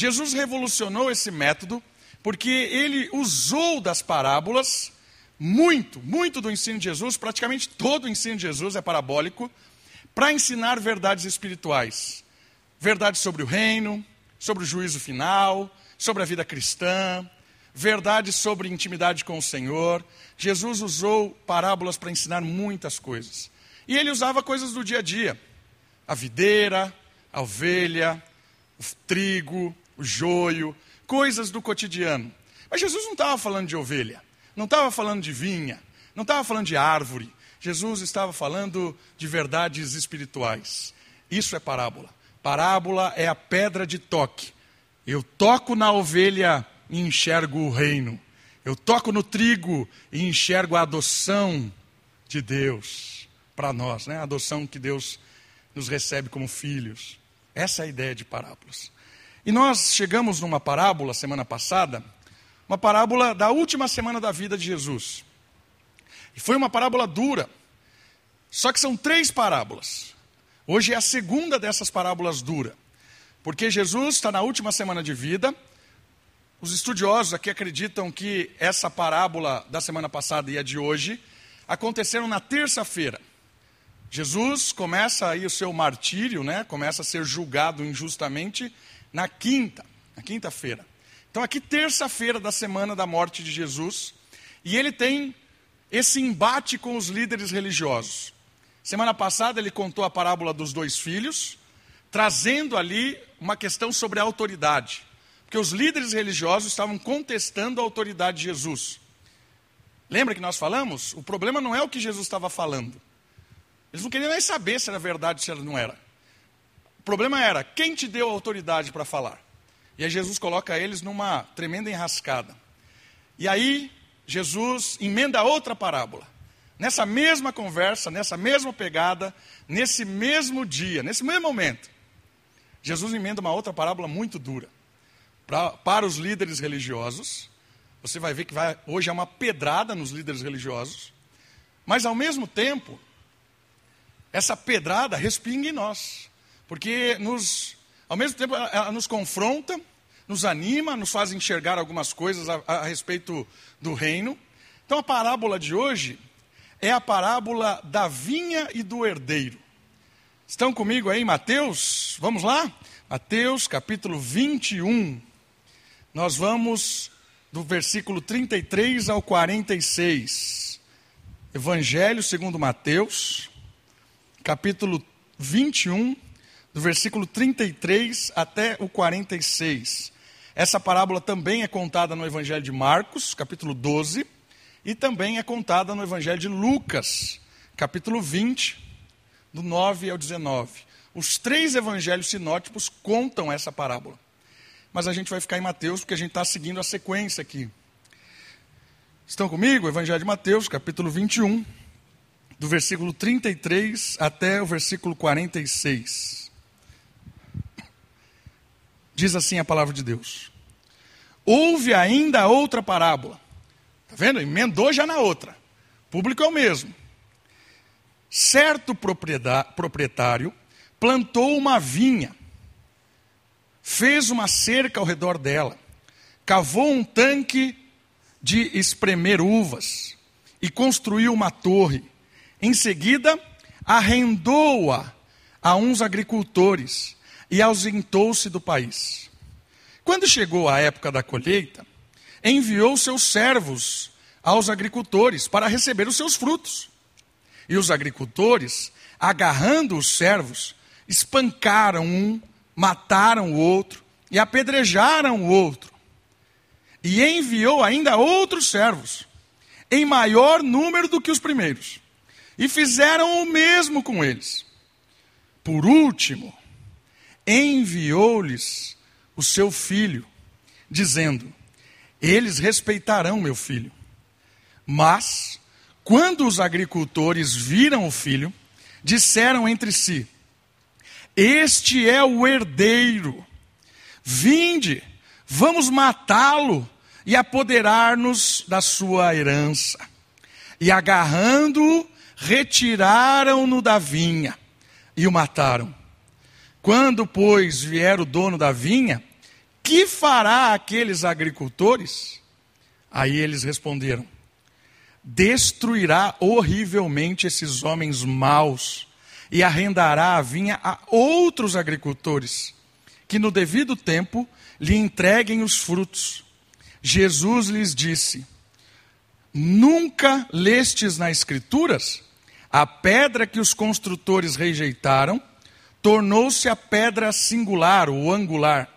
Jesus revolucionou esse método porque ele usou das parábolas muito, muito do ensino de Jesus, praticamente todo o ensino de Jesus é parabólico, para ensinar verdades espirituais. Verdades sobre o reino, sobre o juízo final, sobre a vida cristã, verdades sobre intimidade com o Senhor. Jesus usou parábolas para ensinar muitas coisas. E ele usava coisas do dia a dia: a videira, a ovelha, o trigo, o joio, coisas do cotidiano. Mas Jesus não estava falando de ovelha, não estava falando de vinha, não estava falando de árvore. Jesus estava falando de verdades espirituais. Isso é parábola. Parábola é a pedra de toque. Eu toco na ovelha e enxergo o reino. Eu toco no trigo e enxergo a adoção de Deus para nós, né? a adoção que Deus nos recebe como filhos. Essa é a ideia de parábolas. E nós chegamos numa parábola semana passada, uma parábola da última semana da vida de Jesus. E foi uma parábola dura. Só que são três parábolas. Hoje é a segunda dessas parábolas dura. Porque Jesus está na última semana de vida. Os estudiosos aqui acreditam que essa parábola da semana passada e a de hoje aconteceram na terça-feira. Jesus começa aí o seu martírio, né? Começa a ser julgado injustamente na quinta, na quinta-feira. Então, aqui, terça-feira da semana da morte de Jesus, e ele tem esse embate com os líderes religiosos. Semana passada ele contou a parábola dos dois filhos, trazendo ali uma questão sobre a autoridade. Porque os líderes religiosos estavam contestando a autoridade de Jesus. Lembra que nós falamos? O problema não é o que Jesus estava falando. Eles não queriam nem saber se era verdade ou se não era. O problema era, quem te deu autoridade para falar? E aí Jesus coloca eles numa tremenda enrascada. E aí Jesus emenda outra parábola. Nessa mesma conversa, nessa mesma pegada, nesse mesmo dia, nesse mesmo momento, Jesus emenda uma outra parábola muito dura. Pra, para os líderes religiosos, você vai ver que vai, hoje é uma pedrada nos líderes religiosos, mas ao mesmo tempo, essa pedrada respinga em nós. Porque nos, ao mesmo tempo ela nos confronta, nos anima, nos faz enxergar algumas coisas a, a, respeito do reino. Então a parábola de hoje é a parábola da vinha e do herdeiro. Estão comigo aí, Mateus? Vamos lá? Mateus capítulo 21. Nós vamos do versículo 33 ao 46. Evangelho segundo Mateus, capítulo 21, do versículo 33 até o 46. Essa parábola também é contada no Evangelho de Marcos, capítulo 12, e também é contada no Evangelho de Lucas, capítulo 20, do 9 ao 19. Os três evangelhos sinóticos contam essa parábola. Mas a gente vai ficar em Mateus porque a gente está seguindo a sequência aqui. Estão comigo? Evangelho de Mateus, capítulo 21, do versículo 33 até o versículo 46. Diz assim a palavra de Deus. Houve ainda outra parábola. Está vendo? Emendou já na outra. O público é o mesmo. Certo proprietário plantou uma vinha, fez uma cerca ao redor dela, cavou um tanque de espremer uvas e construiu uma torre. Em seguida, arrendou-a a uns agricultores e ausentou-se do país. Quando chegou a época da colheita, enviou seus servos aos agricultores para receber os seus frutos. E os agricultores, agarrando os servos, espancaram um, mataram o outro e apedrejaram o outro. E enviou ainda outros servos, em maior número do que os primeiros, e fizeram o mesmo com eles. Por último, enviou-lhes o seu filho, dizendo: Eles respeitarão meu filho. Mas, quando os agricultores viram o filho, disseram entre si: Este é o herdeiro. Vinde, vamos matá-lo e apoderar-nos da sua herança. E agarrando-o, retiraram-no da vinha e o mataram. Quando, pois, vier o dono da vinha, que fará aqueles agricultores? Aí eles responderam: Destruirá horrivelmente esses homens maus e arrendará a vinha a outros agricultores, que no devido tempo lhe entreguem os frutos. Jesus lhes disse: Nunca lestes nas Escrituras? A pedra que os construtores rejeitaram tornou-se a pedra singular, ou angular.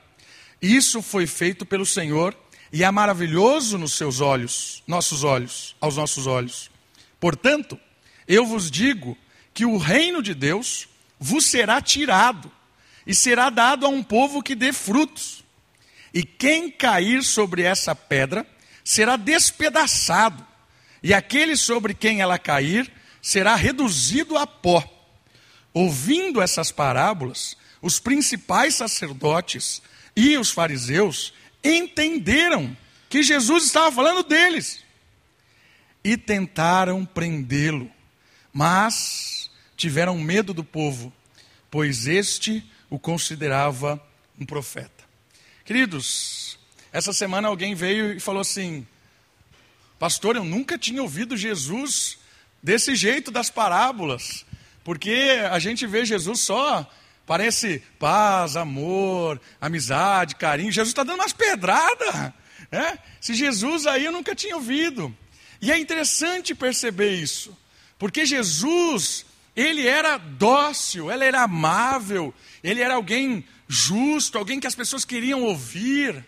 Isso foi feito pelo Senhor e é maravilhoso nos seus olhos, nossos olhos, aos nossos olhos. Portanto, eu vos digo que o reino de Deus vos será tirado e será dado a um povo que dê frutos. E quem cair sobre essa pedra será despedaçado, e aquele sobre quem ela cair será reduzido a pó. Ouvindo essas parábolas, os principais sacerdotes e os fariseus entenderam que Jesus estava falando deles e tentaram prendê-lo, mas tiveram medo do povo, pois este o considerava um profeta. Queridos, essa semana alguém veio e falou assim: Pastor, eu nunca tinha ouvido Jesus desse jeito das parábolas, porque a gente vê Jesus só, parece paz, amor, amizade, carinho. Jesus está dando umas pedradas. Né? Se Jesus aí eu nunca tinha ouvido. E é interessante perceber isso, porque Jesus ele era dócil, ele era amável, ele era alguém justo, alguém que as pessoas queriam ouvir,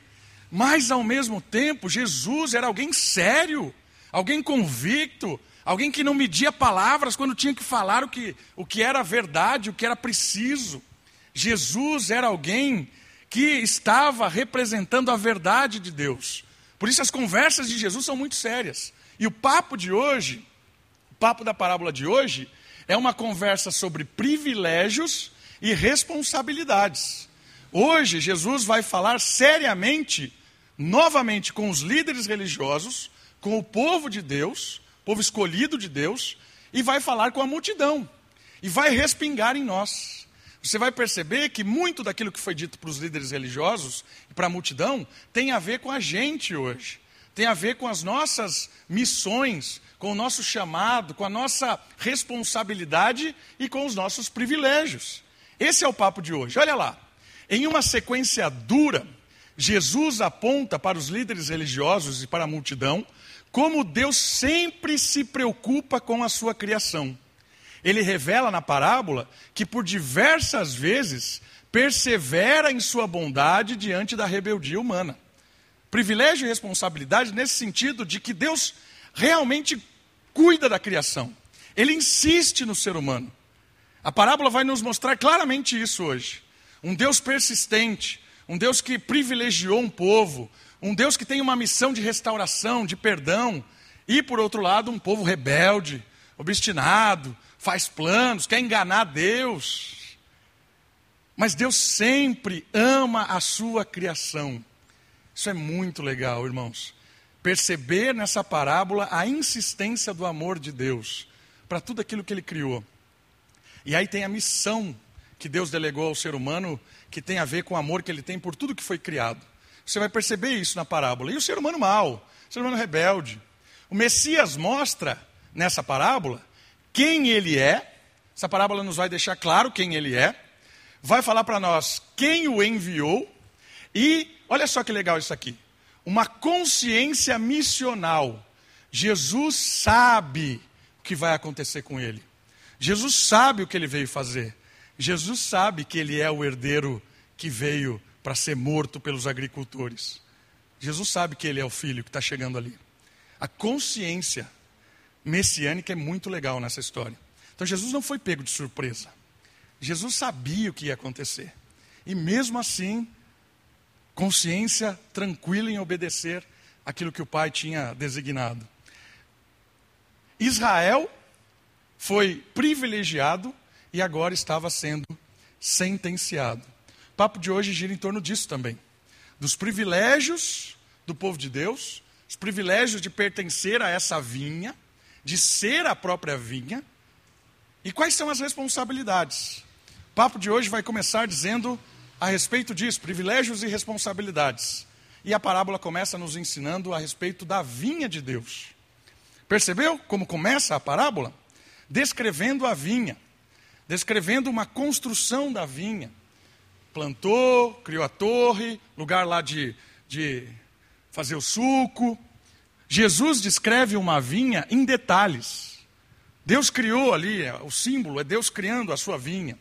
mas ao mesmo tempo, Jesus era alguém sério, alguém convicto, alguém que não media palavras quando tinha que falar o que, o que era verdade, o que era preciso. Jesus era alguém que estava representando a verdade de Deus. Por isso as conversas de Jesus são muito sérias. E o papo de hoje, o papo da parábola de hoje, é uma conversa sobre privilégios e responsabilidades. Hoje, Jesus vai falar seriamente, novamente, com os líderes religiosos, com o povo de Deus, povo escolhido de Deus, e vai falar com a multidão, e vai respingar em nós. Você vai perceber que muito daquilo que foi dito para os líderes religiosos e para a multidão tem a ver com a gente hoje, tem a ver com as nossas missões, com o nosso chamado, com a nossa responsabilidade e com os nossos privilégios. Esse é o papo de hoje. Olha lá. Em uma sequência dura, Jesus aponta para os líderes religiosos e para a multidão como Deus sempre se preocupa com a sua criação. Ele revela na parábola que por diversas vezes persevera em sua bondade diante da rebeldia humana. Privilégio e responsabilidade nesse sentido de que Deus realmente cuida da criação. Ele insiste no ser humano. A parábola vai nos mostrar claramente isso hoje. Um Deus persistente, um Deus que privilegiou um povo, um Deus que tem uma missão de restauração, de perdão, e por outro lado, um povo rebelde, obstinado, faz planos, quer enganar Deus. Mas Deus sempre ama a sua criação. Isso é muito legal, irmãos perceber nessa parábola a insistência do amor de Deus para tudo aquilo que ele criou. E aí tem a missão que Deus delegou ao ser humano, que tem a ver com o amor que ele tem por tudo que foi criado. Você vai perceber isso na parábola. E o ser humano mau, o ser humano rebelde. O Messias mostra nessa parábola quem ele é. Essa parábola nos vai deixar claro quem ele é. Vai falar para nós quem o enviou. E olha só que legal isso aqui uma consciência missional. Jesus sabe o que vai acontecer com ele. Jesus sabe o que ele veio fazer. Jesus sabe que ele é o herdeiro que veio para ser morto pelos agricultores. Jesus sabe que ele é o filho que está chegando ali. A consciência messiânica é muito legal nessa história. Então Jesus não foi pego de surpresa. Jesus sabia o que ia acontecer. E mesmo assim, consciência tranquila em obedecer aquilo que o pai tinha designado. Israel foi privilegiado e agora estava sendo sentenciado. O papo de hoje gira em torno disso também. Dos privilégios do povo de Deus, os privilégios de pertencer a essa vinha, de ser a própria vinha, e quais são as responsabilidades. O papo de hoje vai começar dizendo a respeito disso, privilégios e responsabilidades. E a parábola começa nos ensinando a respeito da vinha de Deus. Percebeu como começa a parábola? Descrevendo a vinha, descrevendo uma construção da vinha. Plantou, criou a torre, lugar lá de, de fazer o suco. Jesus descreve uma vinha em detalhes. Deus criou ali, é, o símbolo é Deus criando a sua vinha.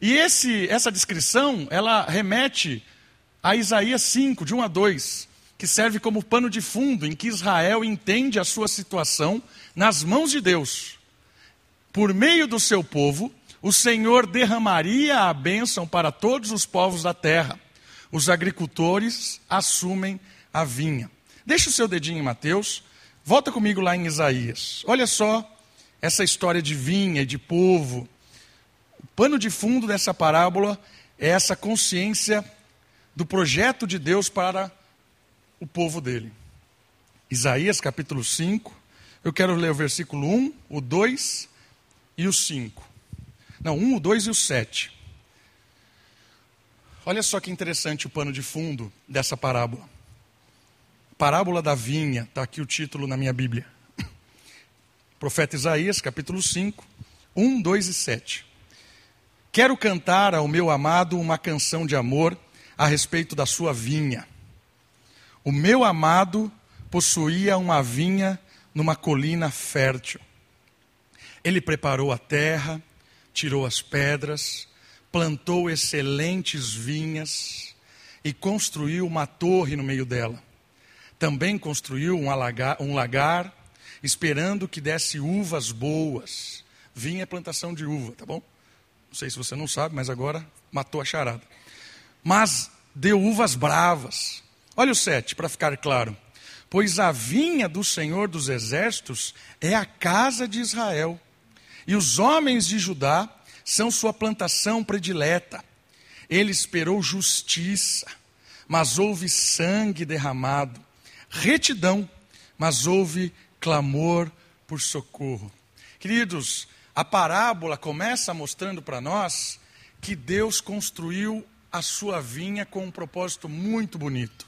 E esse, essa descrição, ela remete a Isaías 5, de 1 a 2, que serve como pano de fundo em que Israel entende a sua situação nas mãos de Deus. Por meio do seu povo, o Senhor derramaria a bênção para todos os povos da terra. Os agricultores assumem a vinha. Deixa o seu dedinho em Mateus, volta comigo lá em Isaías. Olha só essa história de vinha e de povo pano de fundo dessa parábola é essa consciência do projeto de Deus para o povo dele. Isaías capítulo 5, eu quero ler o versículo 1, o 2 e o 5. Não, 1, o 2 e o 7. Olha só que interessante o pano de fundo dessa parábola. Parábola da vinha, está aqui o título na minha Bíblia. Profeta Isaías, capítulo 5, 1, 2 e 7. Quero cantar ao meu amado uma canção de amor a respeito da sua vinha. O meu amado possuía uma vinha numa colina fértil. Ele preparou a terra, tirou as pedras, plantou excelentes vinhas e construiu uma torre no meio dela. Também construiu um, alagar, um lagar, esperando que desse uvas boas. Vinha é plantação de uva, tá bom? Não sei se você não sabe, mas agora matou a charada. Mas deu uvas bravas. Olha o 7, para ficar claro. Pois a vinha do Senhor dos Exércitos é a casa de Israel, e os homens de Judá são sua plantação predileta. Ele esperou justiça, mas houve sangue derramado, retidão, mas houve clamor por socorro. Queridos, a parábola começa mostrando para nós que Deus construiu a sua vinha com um propósito muito bonito: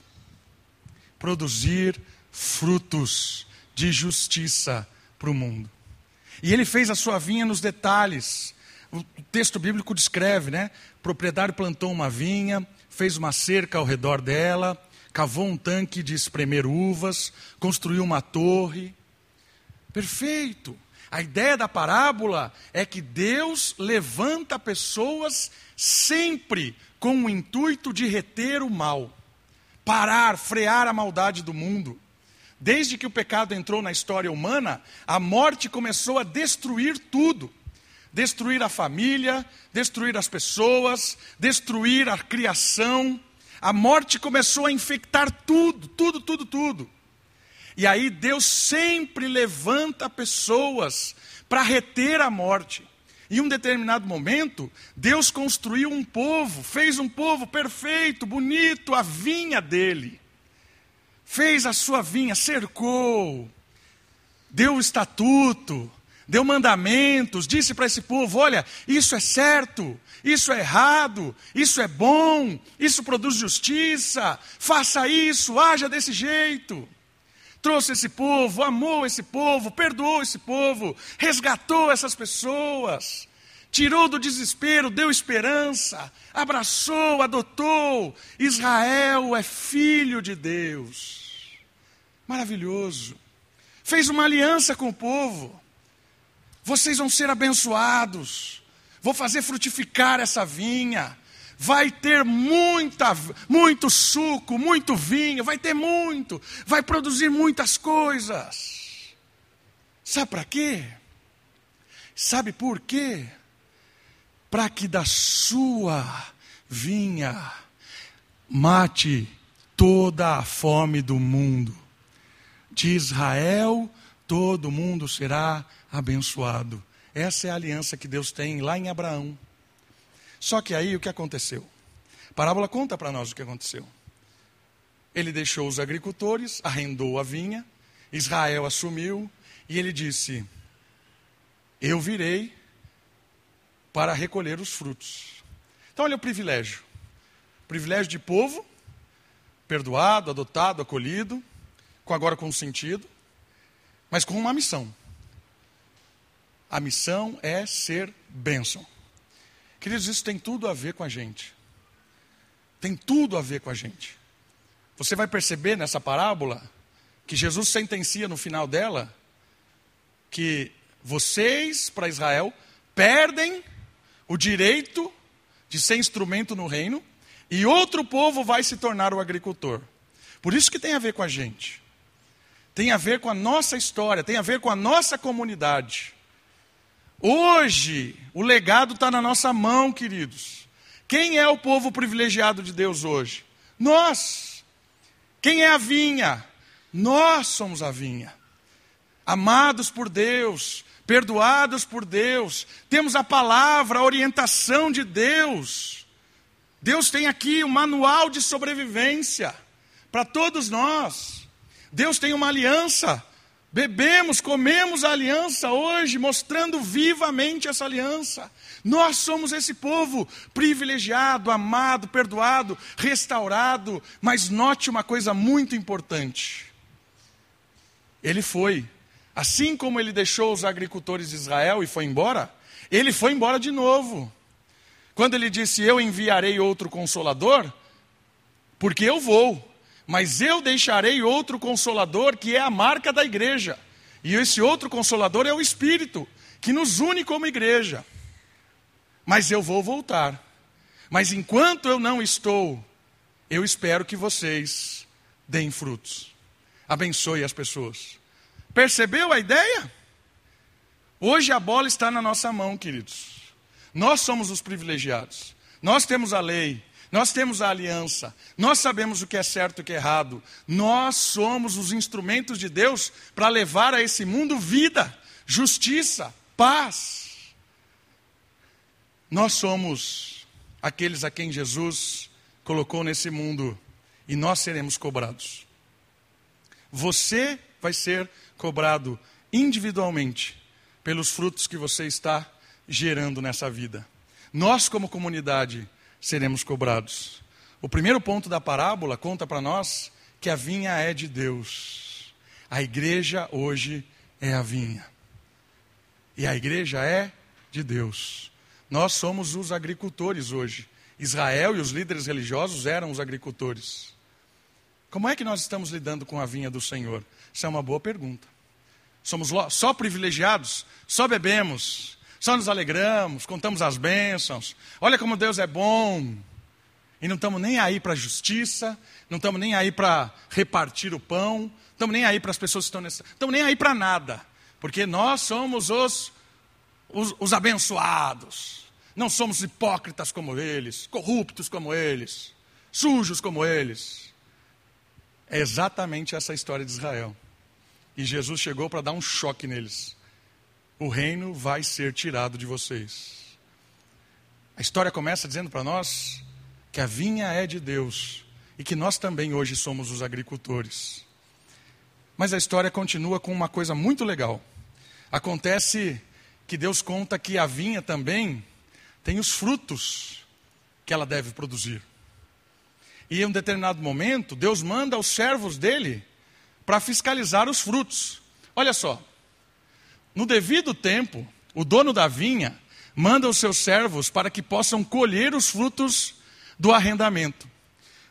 produzir frutos de justiça para o mundo. E ele fez a sua vinha nos detalhes. O texto bíblico descreve, né? O proprietário plantou uma vinha, fez uma cerca ao redor dela, cavou um tanque de espremer uvas, construiu uma torre. Perfeito. A ideia da parábola é que Deus levanta pessoas sempre com o intuito de reter o mal, parar, frear a maldade do mundo. Desde que o pecado entrou na história humana, a morte começou a destruir tudo. Destruir a família, destruir as pessoas, destruir a criação. A morte começou a infectar tudo, tudo, tudo, tudo. E aí Deus sempre levanta pessoas para reter a morte. Em um determinado momento, Deus construiu um povo, fez um povo perfeito, bonito, a vinha dele. Fez a sua vinha, cercou, deu o estatuto, deu mandamentos, disse para esse povo: olha, isso é certo, isso é errado, isso é bom, isso produz justiça, faça isso, haja desse jeito. Trouxe esse povo, amou esse povo, perdoou esse povo, resgatou essas pessoas, tirou do desespero, deu esperança, abraçou, adotou. Israel é filho de Deus. Maravilhoso. Fez uma aliança com o povo. Vocês vão ser abençoados. Vou fazer frutificar essa vinha vai ter muita, muito suco, muito vinho, vai ter muito, vai produzir muitas coisas. Sabe para quê? Sabe por quê? Para que da sua vinha mate toda a fome do mundo. De Israel, todo mundo será abençoado. Essa é a aliança que Deus tem lá em Abraão. Só que aí o que aconteceu? A parábola conta para nós o que aconteceu. Ele deixou os agricultores, arrendou a vinha, Israel assumiu e ele disse: Eu virei para recolher os frutos. Então, olha o privilégio. privilégio de povo, perdoado, adotado, acolhido, com agora com sentido, mas com uma missão. A missão é ser bênção. Queridos, isso tem tudo a ver com a gente. Tem tudo a ver com a gente. Você vai perceber nessa parábola que Jesus sentencia no final dela que vocês, para Israel, perdem o direito de ser instrumento no reino e outro povo vai se tornar o agricultor. Por isso que tem a ver com a gente. Tem a ver com a nossa história, tem a ver com a nossa comunidade. Hoje, o legado está na nossa mão, queridos. Quem é o povo privilegiado de Deus hoje? Nós. Quem é a vinha? Nós somos a vinha. Amados por Deus, perdoados por Deus, temos a palavra, a orientação de Deus. Deus tem aqui um manual de sobrevivência para todos nós. Deus tem uma aliança. Bebemos, comemos a aliança hoje, mostrando vivamente essa aliança. Nós somos esse povo privilegiado, amado, perdoado, restaurado. Mas note uma coisa muito importante: Ele foi Assim como ele deixou os agricultores de Israel e foi embora, ele foi embora de novo. Quando ele disse: Eu enviarei outro consolador, porque eu vou, mas eu deixarei outro consolador que é a marca da igreja. E esse outro consolador é o Espírito, que nos une como igreja. Mas eu vou voltar. Mas enquanto eu não estou, eu espero que vocês deem frutos. Abençoe as pessoas. Percebeu a ideia? Hoje a bola está na nossa mão, queridos. Nós somos os privilegiados. Nós temos a lei, nós temos a aliança, nós sabemos o que é certo e o que é errado. Nós somos os instrumentos de Deus para levar a esse mundo vida, justiça, paz. Nós somos aqueles a quem Jesus colocou nesse mundo e nós seremos cobrados. Você vai ser cobrado individualmente pelos frutos que você está gerando nessa vida. Nós, como comunidade, seremos cobrados. O primeiro ponto da parábola conta para nós que a vinha é de Deus. A igreja hoje é a vinha. E a igreja é de Deus. Nós somos os agricultores hoje. Israel e os líderes religiosos eram os agricultores. Como é que nós estamos lidando com a vinha do Senhor? Isso é uma boa pergunta. Somos só privilegiados? Só bebemos? Só nos alegramos? Contamos as bênçãos? Olha como Deus é bom. E não estamos nem aí para a justiça, não estamos nem aí para repartir o pão, estamos nem aí para as pessoas que estão nessa. Estamos nem aí para nada. Porque nós somos os, os, os abençoados. Não somos hipócritas como eles, corruptos como eles, sujos como eles. É exatamente essa história de Israel. E Jesus chegou para dar um choque neles. O reino vai ser tirado de vocês. A história começa dizendo para nós que a vinha é de Deus e que nós também hoje somos os agricultores. Mas a história continua com uma coisa muito legal. Acontece que Deus conta que a vinha também tem os frutos que ela deve produzir. E em um determinado momento, Deus manda os servos dele para fiscalizar os frutos. Olha só, no devido tempo, o dono da vinha manda os seus servos para que possam colher os frutos do arrendamento.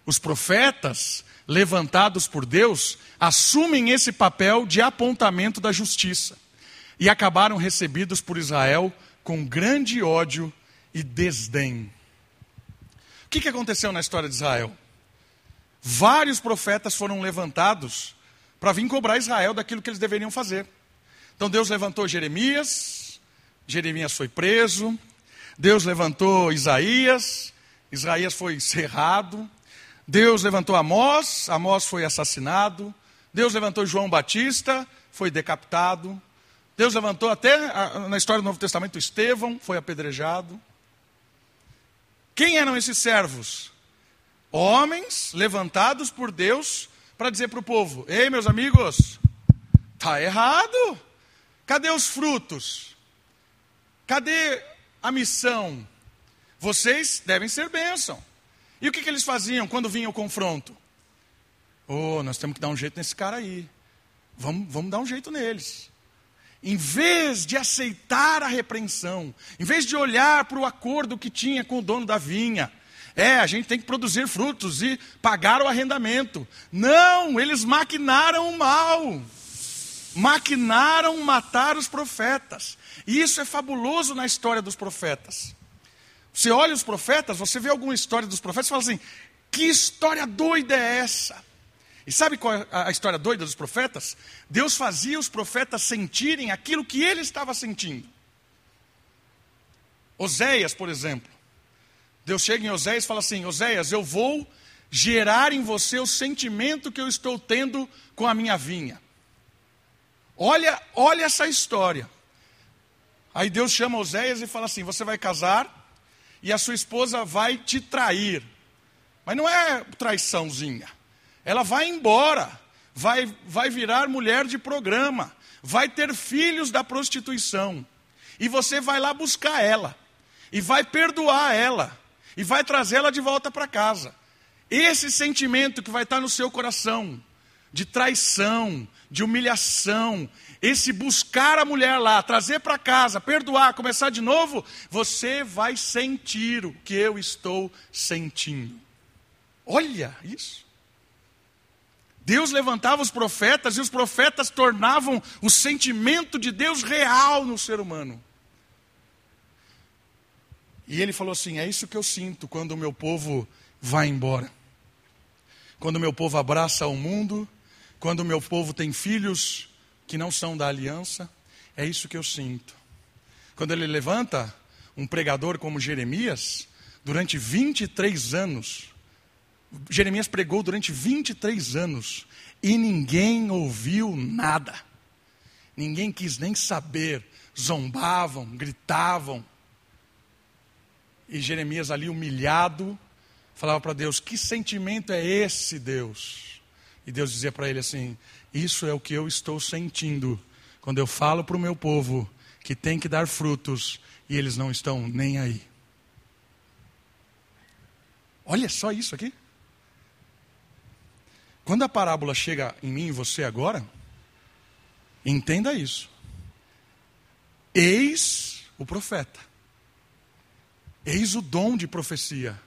Os profetas, levantados por Deus, assumem esse papel de apontamento da justiça e acabaram recebidos por Israel com grande ódio e desdém. O que aconteceu na história de Israel? Vários profetas foram levantados para vir cobrar Israel daquilo que eles deveriam fazer. Então Deus levantou Jeremias, Jeremias foi preso, Deus levantou Isaías, Isaías foi cerrado, Deus levantou Amós, Amós foi assassinado, Deus levantou João Batista, foi decapitado, Deus levantou até na história do Novo Testamento Estevão, foi apedrejado. Quem eram esses servos? Homens levantados por Deus para dizer para o povo: Ei, meus amigos, está errado. Cadê os frutos? Cadê a missão? Vocês devem ser bênção. E o que, que eles faziam quando vinha o confronto? Oh, nós temos que dar um jeito nesse cara aí. Vamos, vamos dar um jeito neles. Em vez de aceitar a repreensão, em vez de olhar para o acordo que tinha com o dono da vinha, é, a gente tem que produzir frutos e pagar o arrendamento. Não, eles maquinaram o mal. Maquinaram matar os profetas. E isso é fabuloso na história dos profetas. Você olha os profetas, você vê alguma história dos profetas e fala assim: que história doida é essa? E sabe qual é a história doida dos profetas? Deus fazia os profetas sentirem aquilo que ele estava sentindo. Oséias, por exemplo. Deus chega em Oséias e fala assim: Oséias, eu vou gerar em você o sentimento que eu estou tendo com a minha vinha. Olha, olha essa história. Aí Deus chama Oséias e fala assim: Você vai casar e a sua esposa vai te trair. Mas não é traiçãozinha. Ela vai embora, vai, vai virar mulher de programa, vai ter filhos da prostituição. E você vai lá buscar ela, e vai perdoar ela, e vai trazê-la de volta para casa. Esse sentimento que vai estar no seu coração, de traição, de humilhação, esse buscar a mulher lá, trazer para casa, perdoar, começar de novo, você vai sentir o que eu estou sentindo. Olha isso. Deus levantava os profetas e os profetas tornavam o sentimento de Deus real no ser humano. E ele falou assim: É isso que eu sinto quando o meu povo vai embora. Quando o meu povo abraça o mundo, quando o meu povo tem filhos que não são da aliança, é isso que eu sinto. Quando ele levanta um pregador como Jeremias, durante 23 anos, Jeremias pregou durante 23 anos e ninguém ouviu nada. Ninguém quis nem saber. Zombavam, gritavam. E Jeremias ali humilhado, falava para Deus: Que sentimento é esse, Deus? E Deus dizia para ele assim: Isso é o que eu estou sentindo quando eu falo para o meu povo que tem que dar frutos e eles não estão nem aí. Olha só isso aqui. Quando a parábola chega em mim e você agora, entenda isso. Eis o profeta. Eis o dom de profecia.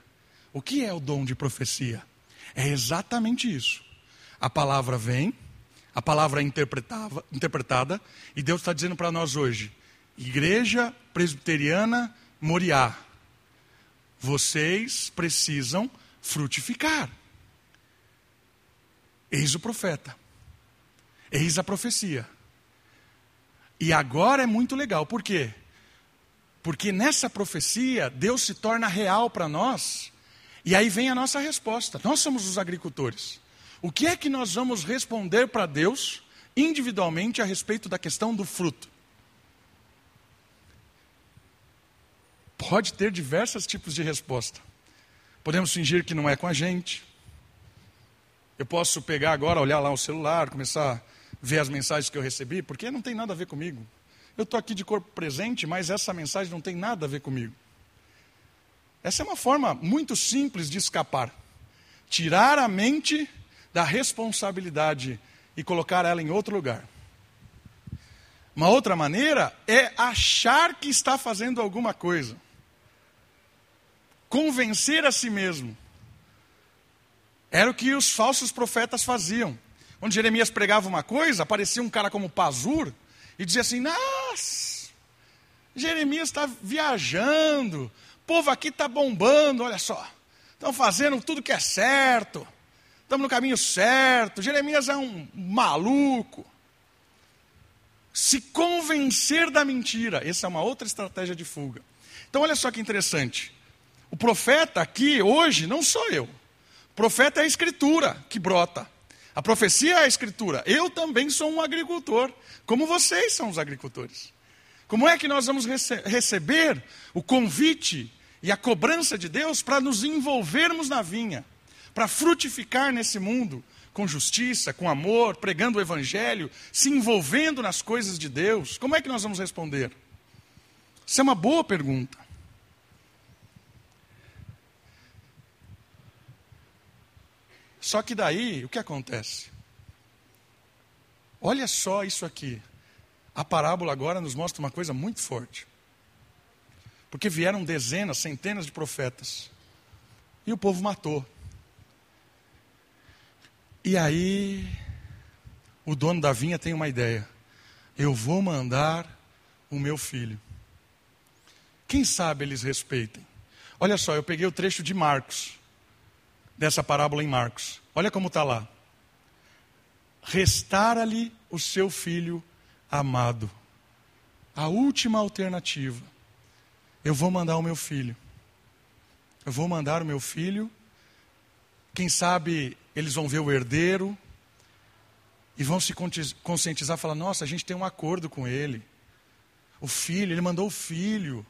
O que é o dom de profecia? É exatamente isso. A palavra vem, a palavra é interpretada, e Deus está dizendo para nós hoje: Igreja Presbiteriana Moriá, vocês precisam frutificar. Eis o profeta. Eis a profecia. E agora é muito legal, por quê? Porque nessa profecia, Deus se torna real para nós, e aí vem a nossa resposta. Nós somos os agricultores. O que é que nós vamos responder para Deus, individualmente, a respeito da questão do fruto? Pode ter diversos tipos de resposta. Podemos fingir que não é com a gente, eu posso pegar agora, olhar lá o celular, começar a ver as mensagens que eu recebi, porque não tem nada a ver comigo. Eu estou aqui de corpo presente, mas essa mensagem não tem nada a ver comigo. Essa é uma forma muito simples de escapar. Tirar a mente da responsabilidade e colocar ela em outro lugar. Uma outra maneira é achar que está fazendo alguma coisa. Convencer a si mesmo. Era o que os falsos profetas faziam. Quando Jeremias pregava uma coisa, aparecia um cara como Pazur e dizia assim: Nossa, Jeremias está viajando, o povo aqui está bombando, olha só, estão fazendo tudo que é certo, estamos no caminho certo. Jeremias é um maluco. Se convencer da mentira, essa é uma outra estratégia de fuga. Então, olha só que interessante. O profeta aqui, hoje, não sou eu. Profeta é a escritura que brota. A profecia é a escritura. Eu também sou um agricultor, como vocês são os agricultores. Como é que nós vamos rece receber o convite e a cobrança de Deus para nos envolvermos na vinha, para frutificar nesse mundo com justiça, com amor, pregando o evangelho, se envolvendo nas coisas de Deus? Como é que nós vamos responder? Isso é uma boa pergunta. Só que daí, o que acontece? Olha só isso aqui. A parábola agora nos mostra uma coisa muito forte. Porque vieram dezenas, centenas de profetas. E o povo matou. E aí, o dono da vinha tem uma ideia. Eu vou mandar o meu filho. Quem sabe eles respeitem. Olha só, eu peguei o trecho de Marcos, dessa parábola em Marcos. Olha como está lá. Restara-lhe o seu filho amado. A última alternativa. Eu vou mandar o meu filho. Eu vou mandar o meu filho. Quem sabe eles vão ver o herdeiro e vão se conscientizar, falar: nossa, a gente tem um acordo com ele. O filho, ele mandou o filho.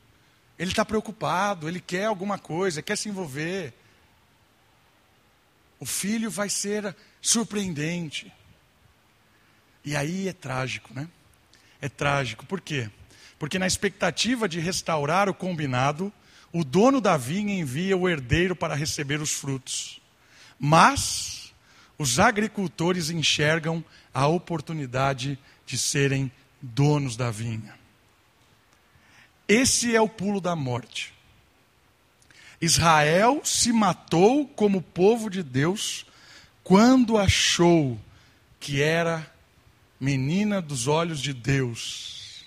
Ele está preocupado, ele quer alguma coisa, quer se envolver. O filho vai ser surpreendente. E aí é trágico, né? É trágico. Por quê? Porque na expectativa de restaurar o combinado, o dono da vinha envia o herdeiro para receber os frutos. Mas os agricultores enxergam a oportunidade de serem donos da vinha. Esse é o pulo da morte. Israel se matou como povo de Deus quando achou que era menina dos olhos de Deus,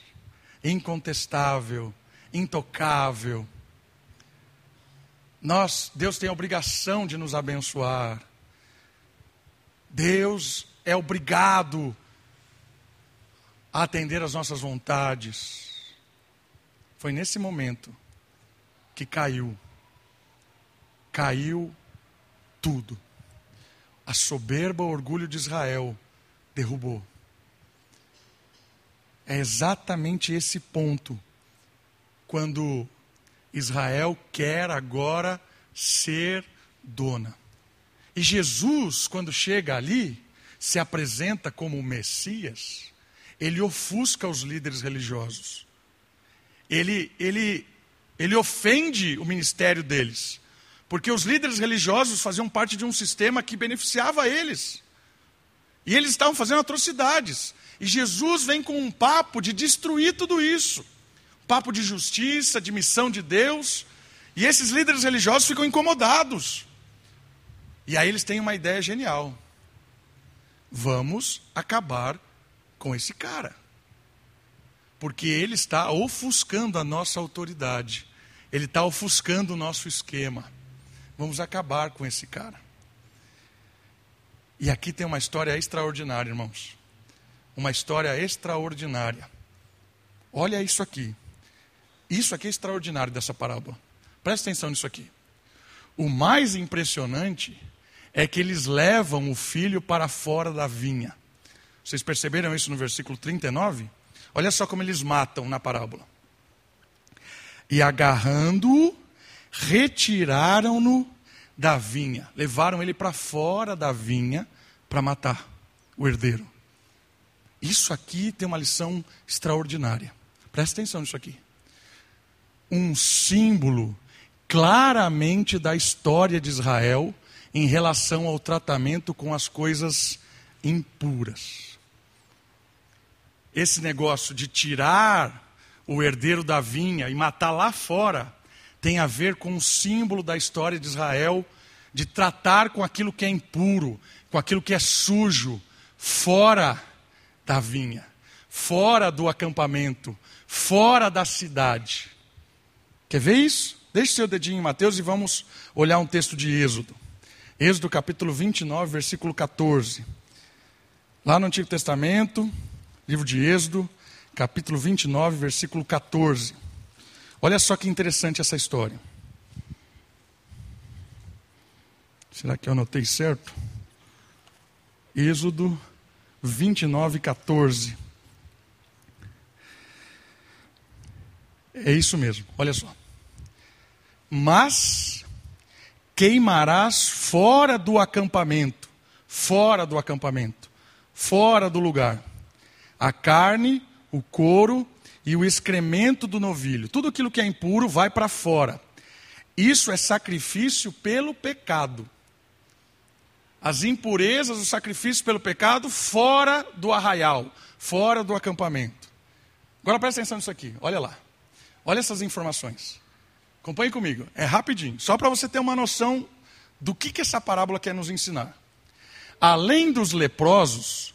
incontestável, intocável. Nós, Deus tem a obrigação de nos abençoar. Deus é obrigado a atender às nossas vontades. Foi nesse momento que caiu. Caiu tudo. A soberba, o orgulho de Israel derrubou. É exatamente esse ponto. Quando Israel quer agora ser dona. E Jesus, quando chega ali, se apresenta como o Messias, ele ofusca os líderes religiosos ele, ele, ele ofende o ministério deles. Porque os líderes religiosos faziam parte de um sistema que beneficiava eles. E eles estavam fazendo atrocidades. E Jesus vem com um papo de destruir tudo isso. papo de justiça, de missão de Deus. E esses líderes religiosos ficam incomodados. E aí eles têm uma ideia genial. Vamos acabar com esse cara porque ele está ofuscando a nossa autoridade, ele está ofuscando o nosso esquema. Vamos acabar com esse cara. E aqui tem uma história extraordinária, irmãos. Uma história extraordinária. Olha isso aqui. Isso aqui é extraordinário dessa parábola. Presta atenção nisso aqui. O mais impressionante é que eles levam o filho para fora da vinha. Vocês perceberam isso no versículo 39? Olha só como eles matam na parábola. E agarrando-o, retiraram-no da vinha, levaram ele para fora da vinha para matar o herdeiro. Isso aqui tem uma lição extraordinária. Presta atenção nisso aqui. Um símbolo claramente da história de Israel em relação ao tratamento com as coisas impuras esse negócio de tirar o herdeiro da vinha e matar lá fora tem a ver com um símbolo da história de Israel de tratar com aquilo que é impuro, com aquilo que é sujo, fora da vinha, fora do acampamento, fora da cidade. Quer ver isso? Deixe seu dedinho em Mateus e vamos olhar um texto de Êxodo. Êxodo capítulo 29, versículo 14. Lá no Antigo Testamento, livro de Êxodo, capítulo 29, versículo 14. Olha só que interessante essa história. Será que eu anotei certo? Êxodo 29, 14. É isso mesmo, olha só. Mas queimarás fora do acampamento, fora do acampamento, fora do lugar a carne, o couro e o excremento do novilho. Tudo aquilo que é impuro vai para fora. Isso é sacrifício pelo pecado. as impurezas, os sacrifícios pelo pecado fora do arraial, fora do acampamento. Agora presta atenção nisso aqui, olha lá. Olha essas informações. Acompanhe comigo, é rapidinho, só para você ter uma noção do que, que essa parábola quer nos ensinar. Além dos leprosos,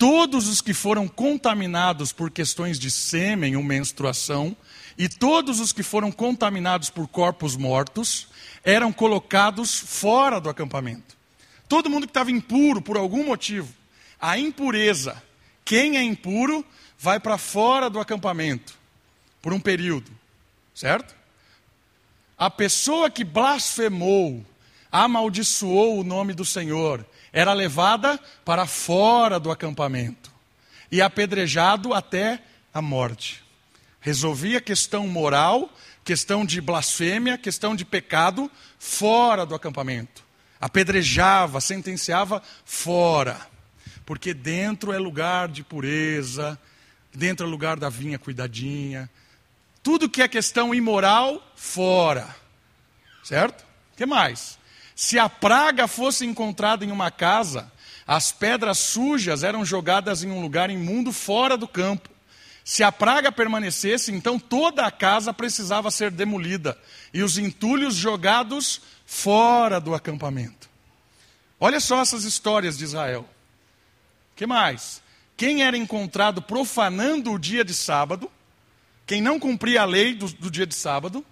todos os que foram contaminados por questões de sêmen ou menstruação, e todos os que foram contaminados por corpos mortos, eram colocados fora do acampamento. Todo mundo que estava impuro por algum motivo, a impureza, quem é impuro, vai para fora do acampamento por um período, certo? A pessoa que blasfemou, amaldiçoou o nome do Senhor, era levada para fora do acampamento e apedrejado até a morte. Resolvia questão moral, questão de blasfêmia, questão de pecado, fora do acampamento apedrejava, sentenciava fora. Porque dentro é lugar de pureza, dentro é lugar da vinha cuidadinha. Tudo que é questão imoral, fora. Certo? O que mais? Se a praga fosse encontrada em uma casa, as pedras sujas eram jogadas em um lugar imundo fora do campo. Se a praga permanecesse, então toda a casa precisava ser demolida e os entulhos jogados fora do acampamento. Olha só essas histórias de Israel. que mais? Quem era encontrado profanando o dia de sábado, quem não cumpria a lei do, do dia de sábado,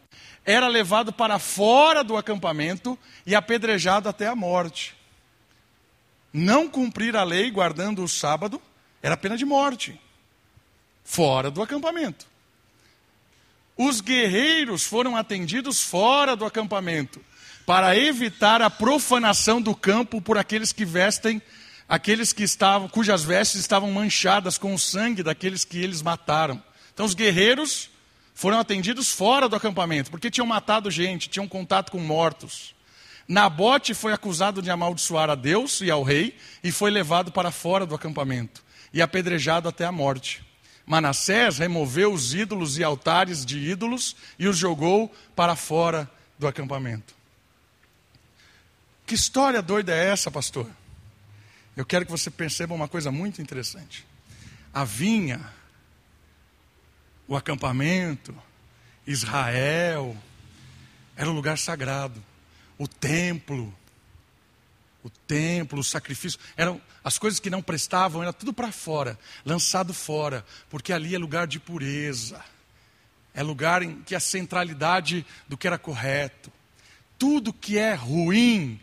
era levado para fora do acampamento e apedrejado até a morte. Não cumprir a lei guardando o sábado era pena de morte, fora do acampamento. Os guerreiros foram atendidos fora do acampamento para evitar a profanação do campo por aqueles que vestem, aqueles que estavam, cujas vestes estavam manchadas com o sangue daqueles que eles mataram. Então os guerreiros foram atendidos fora do acampamento, porque tinham matado gente, tinham contato com mortos. Nabote foi acusado de amaldiçoar a Deus e ao rei e foi levado para fora do acampamento e apedrejado até a morte. Manassés removeu os ídolos e altares de ídolos e os jogou para fora do acampamento. Que história doida é essa, pastor? Eu quero que você perceba uma coisa muito interessante. A vinha, o acampamento, Israel, era um lugar sagrado. O templo, o templo, o sacrifício, eram as coisas que não prestavam, era tudo para fora, lançado fora, porque ali é lugar de pureza. É lugar em que a centralidade do que era correto. Tudo que é ruim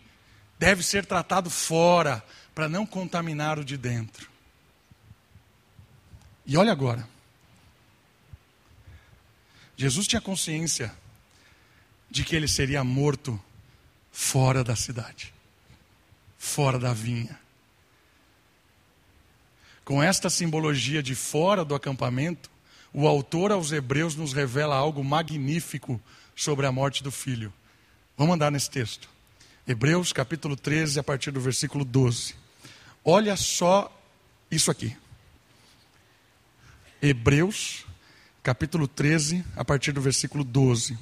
deve ser tratado fora, para não contaminar o de dentro. E olha agora. Jesus tinha consciência de que ele seria morto fora da cidade, fora da vinha. Com esta simbologia de fora do acampamento, o autor aos Hebreus nos revela algo magnífico sobre a morte do filho. Vamos andar nesse texto. Hebreus capítulo 13, a partir do versículo 12. Olha só isso aqui. Hebreus capítulo 13, a partir do versículo 12.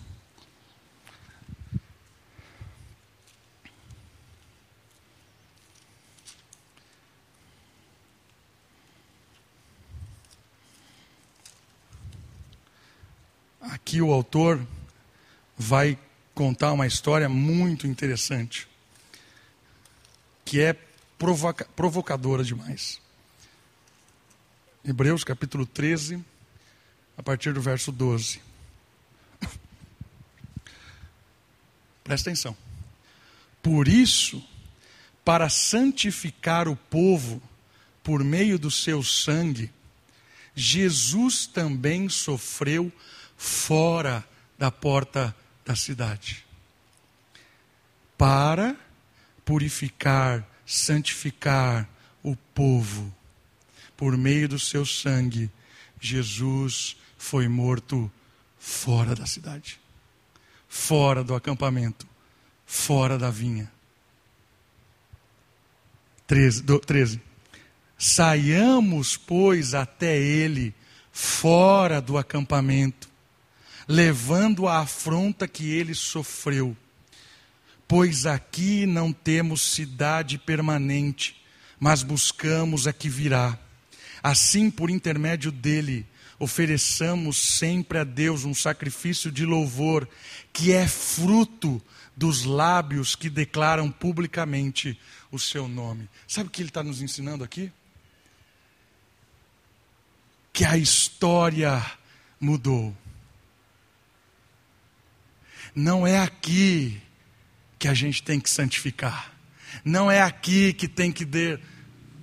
Aqui o autor vai contar uma história muito interessante, que é provoca provocadora demais. Hebreus capítulo 13, a partir do verso 12. Presta atenção. Por isso, para santificar o povo por meio do seu sangue, Jesus também sofreu fora da porta da cidade, para purificar, santificar o povo. Por meio do seu sangue, Jesus foi morto fora da cidade, fora do acampamento, fora da vinha. 13. 13. Saiamos, pois, até ele, fora do acampamento, levando a afronta que ele sofreu Pois aqui não temos cidade permanente, mas buscamos a que virá. Assim, por intermédio dele, ofereçamos sempre a Deus um sacrifício de louvor, que é fruto dos lábios que declaram publicamente o seu nome. Sabe o que ele está nos ensinando aqui? Que a história mudou. Não é aqui que a gente tem que santificar. Não é aqui que tem que ter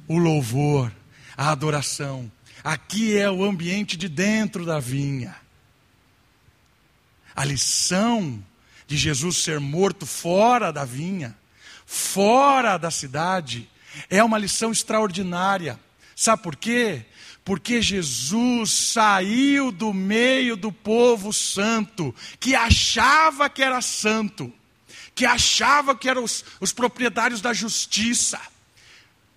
o louvor, a adoração. Aqui é o ambiente de dentro da vinha. A lição de Jesus ser morto fora da vinha, fora da cidade, é uma lição extraordinária. Sabe por quê? Porque Jesus saiu do meio do povo santo, que achava que era santo, que achava que eram os, os proprietários da justiça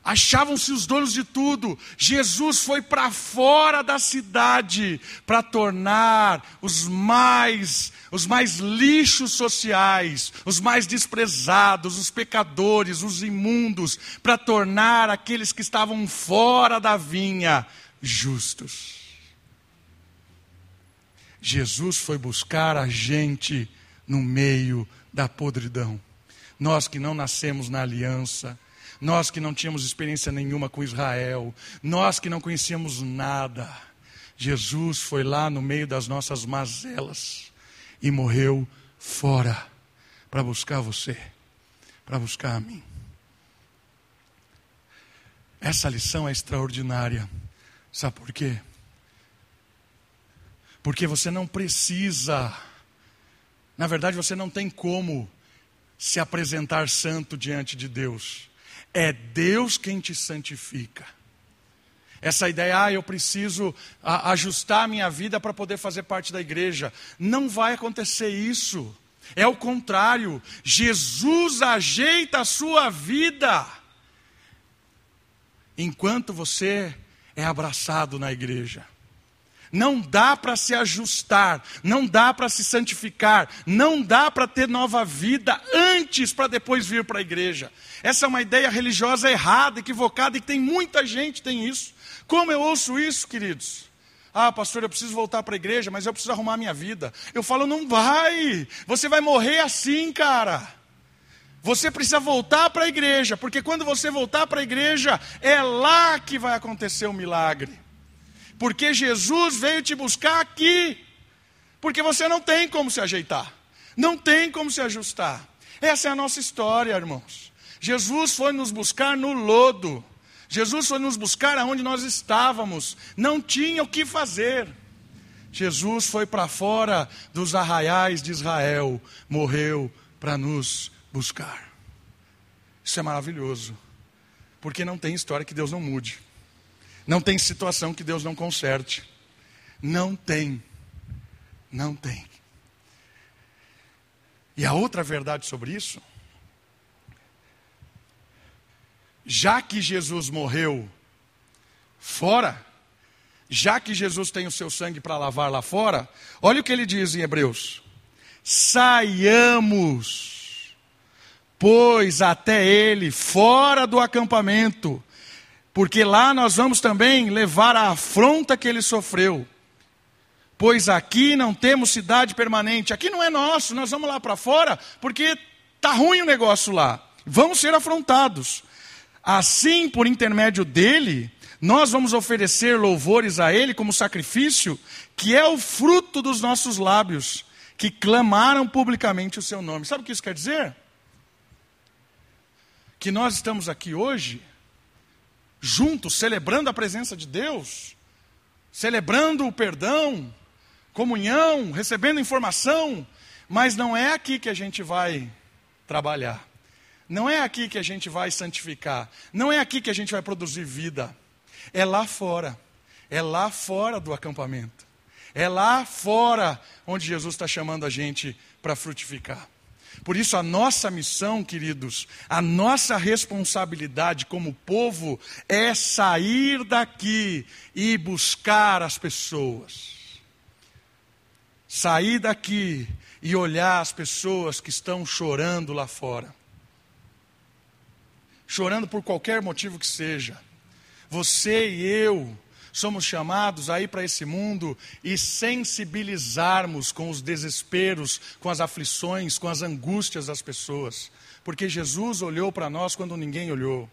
achavam-se os donos de tudo. Jesus foi para fora da cidade para tornar os mais os mais lixos sociais, os mais desprezados, os pecadores, os imundos, para tornar aqueles que estavam fora da vinha justos. Jesus foi buscar a gente no meio da podridão. Nós que não nascemos na aliança, nós que não tínhamos experiência nenhuma com Israel, nós que não conhecíamos nada, Jesus foi lá no meio das nossas mazelas e morreu fora para buscar você, para buscar a mim. Essa lição é extraordinária. Sabe por quê? Porque você não precisa, na verdade, você não tem como se apresentar santo diante de Deus. É Deus quem te santifica. Essa ideia, ah, eu preciso ajustar a minha vida para poder fazer parte da igreja. Não vai acontecer isso. É o contrário. Jesus ajeita a sua vida enquanto você é abraçado na igreja. Não dá para se ajustar, não dá para se santificar, não dá para ter nova vida antes para depois vir para a igreja. Essa é uma ideia religiosa errada, equivocada, e tem muita gente tem isso. Como eu ouço isso, queridos? Ah, pastor, eu preciso voltar para a igreja, mas eu preciso arrumar minha vida. Eu falo, não vai, você vai morrer assim, cara. Você precisa voltar para a igreja, porque quando você voltar para a igreja, é lá que vai acontecer o milagre porque Jesus veio te buscar aqui, porque você não tem como se ajeitar, não tem como se ajustar. Essa é a nossa história, irmãos. Jesus foi nos buscar no lodo, Jesus foi nos buscar aonde nós estávamos, não tinha o que fazer. Jesus foi para fora dos arraiais de Israel, morreu para nos buscar. Isso é maravilhoso, porque não tem história que Deus não mude. Não tem situação que Deus não conserte. Não tem. Não tem. E a outra verdade sobre isso, já que Jesus morreu fora, já que Jesus tem o seu sangue para lavar lá fora, olha o que ele diz em Hebreus: saiamos, pois até ele, fora do acampamento, porque lá nós vamos também levar a afronta que ele sofreu. Pois aqui não temos cidade permanente, aqui não é nosso, nós vamos lá para fora, porque está ruim o negócio lá. Vamos ser afrontados. Assim, por intermédio dele, nós vamos oferecer louvores a ele como sacrifício, que é o fruto dos nossos lábios, que clamaram publicamente o seu nome. Sabe o que isso quer dizer? Que nós estamos aqui hoje juntos, celebrando a presença de Deus, celebrando o perdão, comunhão, recebendo informação, mas não é aqui que a gente vai trabalhar. Não é aqui que a gente vai santificar. Não é aqui que a gente vai produzir vida. É lá fora. É lá fora do acampamento. É lá fora onde Jesus está chamando a gente para frutificar. Por isso, a nossa missão, queridos, a nossa responsabilidade como povo é sair daqui e buscar as pessoas. sair daqui e olhar as pessoas que estão chorando lá fora. Chorando por qualquer motivo que seja. Você e eu somos chamados a ir para esse mundo e sensibilizarmos com os desesperos, com as aflições, com as angústias das pessoas. Porque Jesus olhou para nós quando ninguém olhou.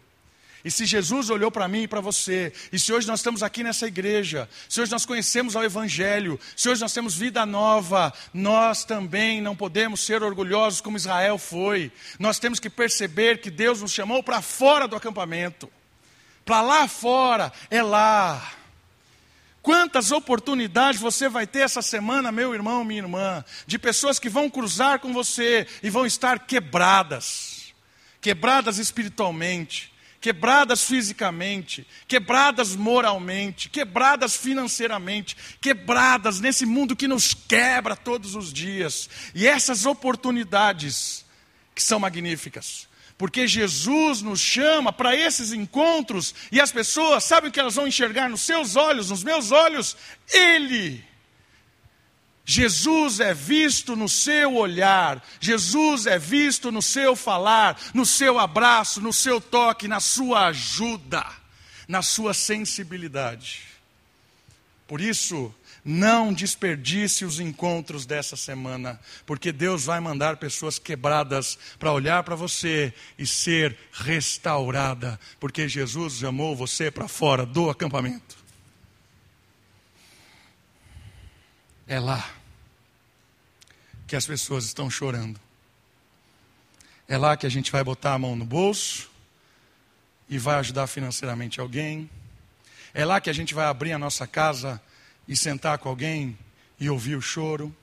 E se Jesus olhou para mim e para você, e se hoje nós estamos aqui nessa igreja, se hoje nós conhecemos ao Evangelho, se hoje nós temos vida nova, nós também não podemos ser orgulhosos como Israel foi. Nós temos que perceber que Deus nos chamou para fora do acampamento. Para lá fora, é lá. Quantas oportunidades você vai ter essa semana, meu irmão, minha irmã, de pessoas que vão cruzar com você e vão estar quebradas, quebradas espiritualmente, quebradas fisicamente, quebradas moralmente, quebradas financeiramente, quebradas nesse mundo que nos quebra todos os dias. E essas oportunidades que são magníficas, porque Jesus nos chama para esses encontros e as pessoas sabem o que elas vão enxergar nos seus olhos, nos meus olhos? Ele. Jesus é visto no seu olhar, Jesus é visto no seu falar, no seu abraço, no seu toque, na sua ajuda, na sua sensibilidade. Por isso, não desperdice os encontros dessa semana, porque Deus vai mandar pessoas quebradas para olhar para você e ser restaurada, porque Jesus chamou você para fora do acampamento. É lá que as pessoas estão chorando. É lá que a gente vai botar a mão no bolso e vai ajudar financeiramente alguém. É lá que a gente vai abrir a nossa casa e sentar com alguém e ouvir o choro.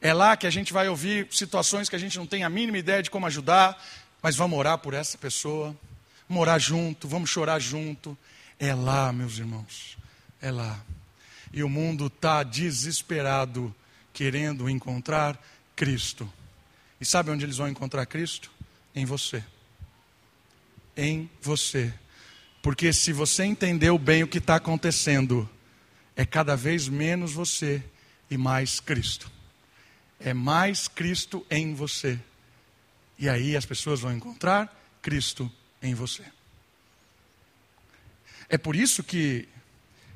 É lá que a gente vai ouvir situações que a gente não tem a mínima ideia de como ajudar, mas vamos orar por essa pessoa, morar junto, vamos chorar junto. É lá, meus irmãos, é lá. E o mundo está desesperado, querendo encontrar Cristo. E sabe onde eles vão encontrar Cristo? Em você. Em você. Porque se você entendeu bem o que está acontecendo, é cada vez menos você e mais Cristo. É mais Cristo em você. E aí as pessoas vão encontrar Cristo em você. É por isso que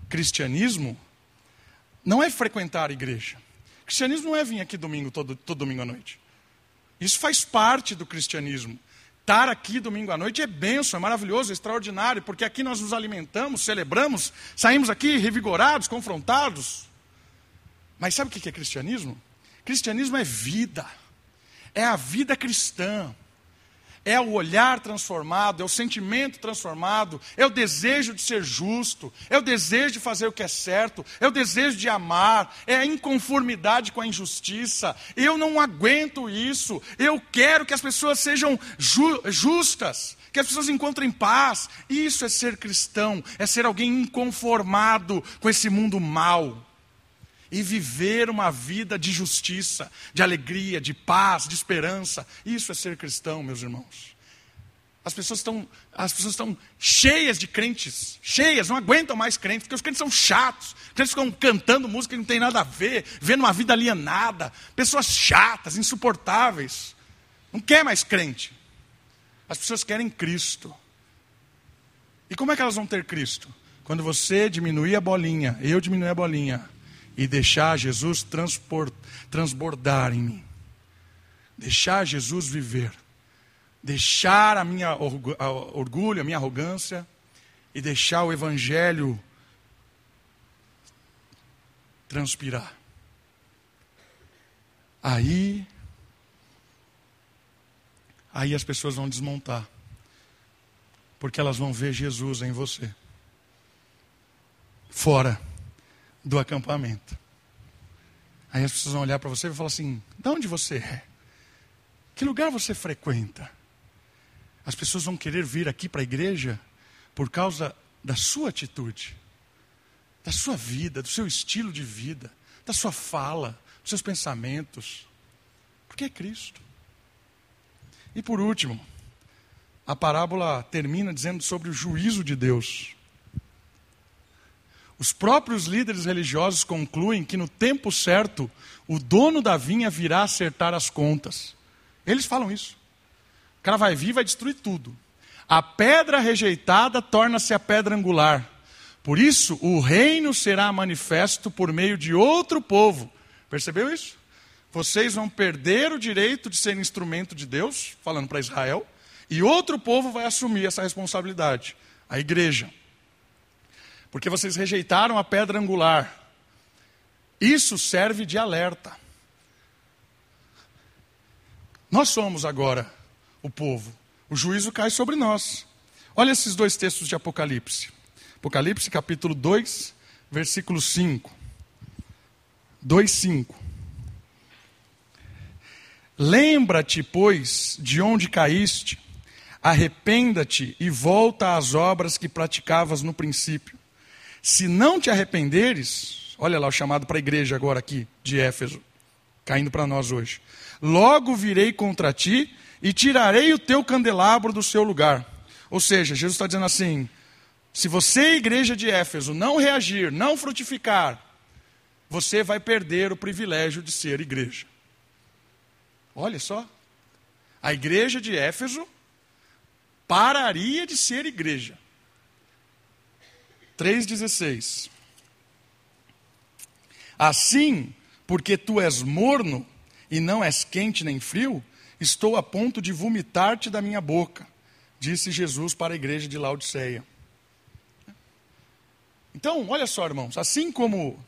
cristianismo não é frequentar a igreja. Cristianismo não é vir aqui domingo, todo, todo domingo à noite. Isso faz parte do cristianismo. Estar aqui domingo à noite é benção, é maravilhoso, é extraordinário, porque aqui nós nos alimentamos, celebramos, saímos aqui revigorados, confrontados. Mas sabe o que é cristianismo? Cristianismo é vida, é a vida cristã é o olhar transformado, é o sentimento transformado, é o desejo de ser justo, é o desejo de fazer o que é certo, é o desejo de amar, é a inconformidade com a injustiça. Eu não aguento isso, eu quero que as pessoas sejam ju justas, que as pessoas encontrem paz. Isso é ser cristão, é ser alguém inconformado com esse mundo mau e viver uma vida de justiça, de alegria, de paz, de esperança. Isso é ser cristão, meus irmãos. As pessoas estão, as pessoas estão cheias de crentes, cheias, não aguentam mais crentes, porque os crentes são chatos. Os crentes ficam cantando música que não tem nada a ver, vendo uma vida alienada, pessoas chatas, insuportáveis. Não quer mais crente. As pessoas querem Cristo. E como é que elas vão ter Cristo? Quando você diminuir a bolinha, eu diminuir a bolinha, e deixar Jesus transbordar em mim. Deixar Jesus viver. Deixar a minha orgulho, a minha arrogância e deixar o evangelho transpirar. Aí aí as pessoas vão desmontar. Porque elas vão ver Jesus em você. Fora do acampamento. Aí as pessoas vão olhar para você e falar assim: de onde você é? Que lugar você frequenta? As pessoas vão querer vir aqui para a igreja por causa da sua atitude, da sua vida, do seu estilo de vida, da sua fala, dos seus pensamentos. Porque é Cristo. E por último, a parábola termina dizendo sobre o juízo de Deus. Os próprios líderes religiosos concluem que no tempo certo o dono da vinha virá acertar as contas. Eles falam isso. O cara vai vir e vai destruir tudo. A pedra rejeitada torna-se a pedra angular. Por isso, o reino será manifesto por meio de outro povo. Percebeu isso? Vocês vão perder o direito de ser instrumento de Deus, falando para Israel, e outro povo vai assumir essa responsabilidade a igreja. Porque vocês rejeitaram a pedra angular. Isso serve de alerta. Nós somos agora o povo. O juízo cai sobre nós. Olha esses dois textos de Apocalipse. Apocalipse capítulo 2, versículo 5. 2, 5. Lembra-te, pois, de onde caíste, arrependa-te e volta às obras que praticavas no princípio. Se não te arrependeres, olha lá o chamado para a igreja agora aqui, de Éfeso, caindo para nós hoje. Logo virei contra ti e tirarei o teu candelabro do seu lugar. Ou seja, Jesus está dizendo assim: se você, igreja de Éfeso, não reagir, não frutificar, você vai perder o privilégio de ser igreja. Olha só. A igreja de Éfeso pararia de ser igreja. 3,16. Assim, porque tu és morno e não és quente nem frio, estou a ponto de vomitar-te da minha boca, disse Jesus para a igreja de Laodiceia. Então, olha só, irmãos, assim como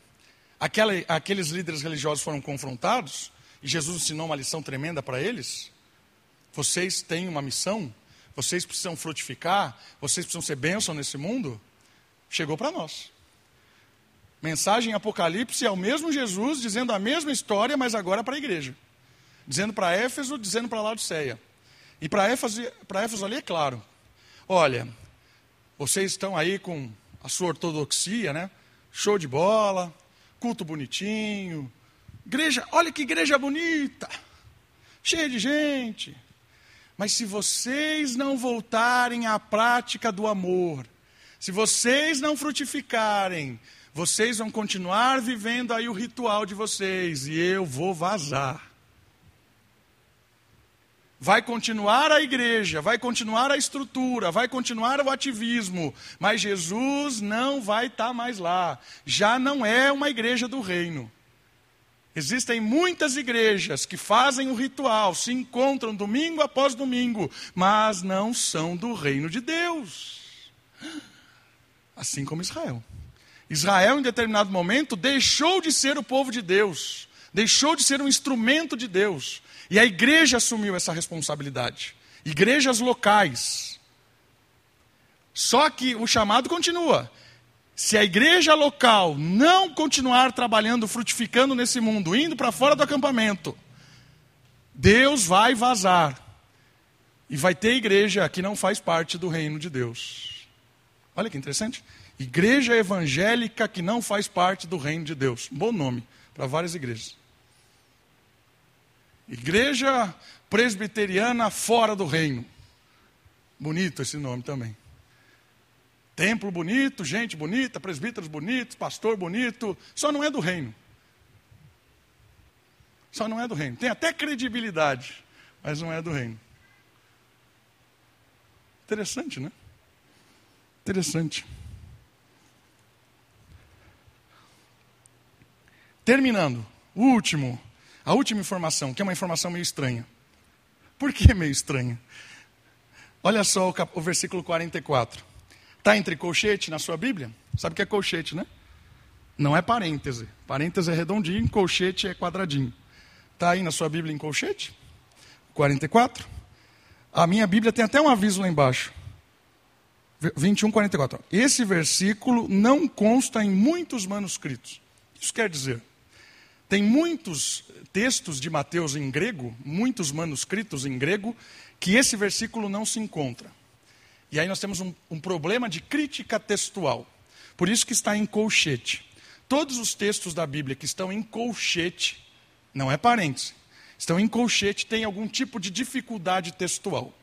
aquela, aqueles líderes religiosos foram confrontados, e Jesus ensinou uma lição tremenda para eles, vocês têm uma missão, vocês precisam frutificar, vocês precisam ser bênção nesse mundo, chegou para nós. Mensagem Apocalipse é o mesmo Jesus dizendo a mesma história, mas agora para a igreja. Dizendo para Éfeso, dizendo para Laodiceia. E para Éfeso, para Éfeso ali é claro. Olha, vocês estão aí com a sua ortodoxia, né? Show de bola, culto bonitinho. Igreja, olha que igreja bonita. Cheia de gente. Mas se vocês não voltarem à prática do amor, se vocês não frutificarem, vocês vão continuar vivendo aí o ritual de vocês e eu vou vazar. Vai continuar a igreja, vai continuar a estrutura, vai continuar o ativismo, mas Jesus não vai estar tá mais lá. Já não é uma igreja do reino. Existem muitas igrejas que fazem o ritual, se encontram domingo após domingo, mas não são do reino de Deus. Assim como Israel. Israel, em determinado momento, deixou de ser o povo de Deus, deixou de ser um instrumento de Deus, e a igreja assumiu essa responsabilidade. Igrejas locais. Só que o chamado continua. Se a igreja local não continuar trabalhando, frutificando nesse mundo, indo para fora do acampamento, Deus vai vazar. E vai ter igreja que não faz parte do reino de Deus. Olha que interessante. Igreja evangélica que não faz parte do reino de Deus. Bom nome para várias igrejas. Igreja presbiteriana fora do reino. Bonito esse nome também. Templo bonito, gente bonita, presbíteros bonitos, pastor bonito, só não é do reino. Só não é do reino. Tem até credibilidade, mas não é do reino. Interessante, né? Interessante. Terminando, o último, a última informação, que é uma informação meio estranha. Por que meio estranha? Olha só o, cap, o versículo 44. Está entre colchete na sua Bíblia? Sabe o que é colchete, né? Não é parêntese. Parêntese é redondinho, colchete é quadradinho. Está aí na sua Bíblia em colchete? 44. A minha Bíblia tem até um aviso lá embaixo. 21, 44. Esse versículo não consta em muitos manuscritos. Isso quer dizer, tem muitos textos de Mateus em grego, muitos manuscritos em grego, que esse versículo não se encontra. E aí nós temos um, um problema de crítica textual. Por isso que está em colchete. Todos os textos da Bíblia que estão em colchete, não é parêntese, estão em colchete, têm algum tipo de dificuldade textual.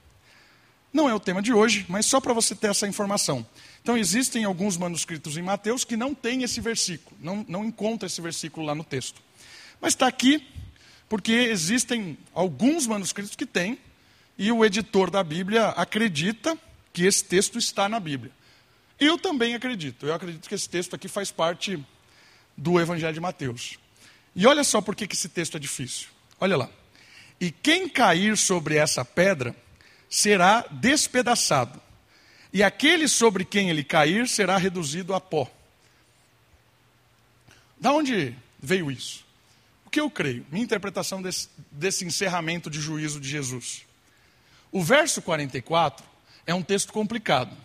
Não é o tema de hoje, mas só para você ter essa informação. Então, existem alguns manuscritos em Mateus que não tem esse versículo, não, não encontra esse versículo lá no texto. Mas está aqui porque existem alguns manuscritos que têm, e o editor da Bíblia acredita que esse texto está na Bíblia. Eu também acredito, eu acredito que esse texto aqui faz parte do Evangelho de Mateus. E olha só por que esse texto é difícil. Olha lá. E quem cair sobre essa pedra será despedaçado, e aquele sobre quem ele cair será reduzido a pó. Da onde veio isso? O que eu creio? Minha interpretação desse, desse encerramento de juízo de Jesus. O verso 44 é um texto complicado,